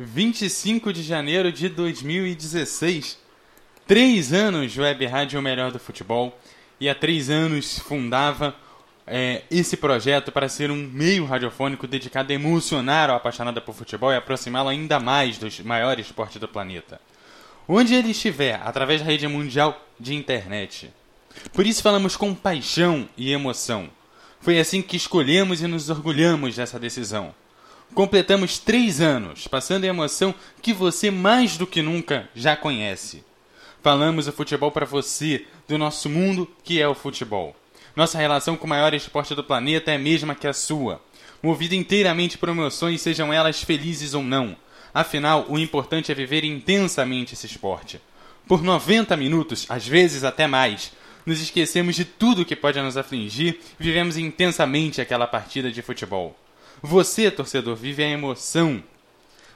25 de janeiro de 2016. Três anos Web Rádio Melhor do Futebol. E há três anos fundava é, esse projeto para ser um meio radiofônico dedicado a emocionar o apaixonado por futebol e aproximá-lo ainda mais dos maiores esportes do planeta. Onde ele estiver, através da rede mundial de internet. Por isso falamos com paixão e emoção. Foi assim que escolhemos e nos orgulhamos dessa decisão. Completamos três anos, passando a emoção que você mais do que nunca já conhece. Falamos o futebol para você, do nosso mundo que é o futebol. Nossa relação com o maior esporte do planeta é a mesma que a sua. Movida inteiramente por emoções, sejam elas felizes ou não. Afinal, o importante é viver intensamente esse esporte. Por 90 minutos, às vezes até mais, nos esquecemos de tudo que pode nos afligir, vivemos intensamente aquela partida de futebol. Você, torcedor, vive a emoção.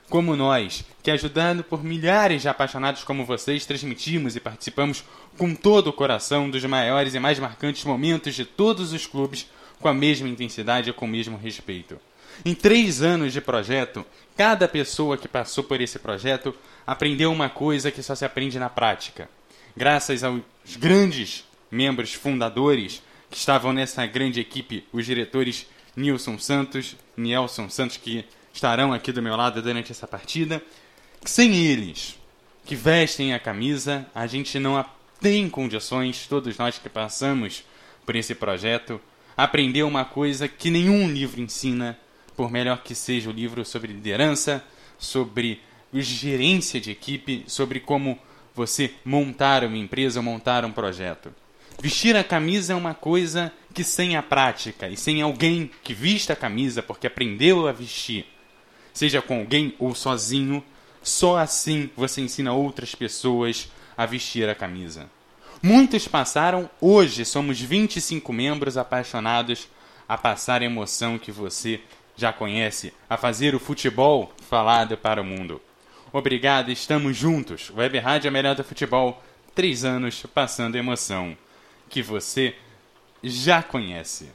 Como nós, que ajudando por milhares de apaixonados como vocês, transmitimos e participamos com todo o coração dos maiores e mais marcantes momentos de todos os clubes com a mesma intensidade e com o mesmo respeito. Em três anos de projeto, cada pessoa que passou por esse projeto aprendeu uma coisa que só se aprende na prática. Graças aos grandes membros fundadores que estavam nessa grande equipe, os diretores Nilson Santos, Nielson Santos, que estarão aqui do meu lado durante essa partida. Sem eles, que vestem a camisa, a gente não tem condições, todos nós que passamos por esse projeto, aprender uma coisa que nenhum livro ensina, por melhor que seja o livro sobre liderança, sobre gerência de equipe, sobre como você montar uma empresa, montar um projeto. Vestir a camisa é uma coisa que sem a prática e sem alguém que vista a camisa porque aprendeu a vestir, seja com alguém ou sozinho, só assim você ensina outras pessoas a vestir a camisa. Muitos passaram, hoje somos 25 membros apaixonados a passar a emoção que você já conhece, a fazer o futebol falado para o mundo. Obrigado, estamos juntos. Web Rádio é melhor do futebol. Três anos passando emoção que você já conhece.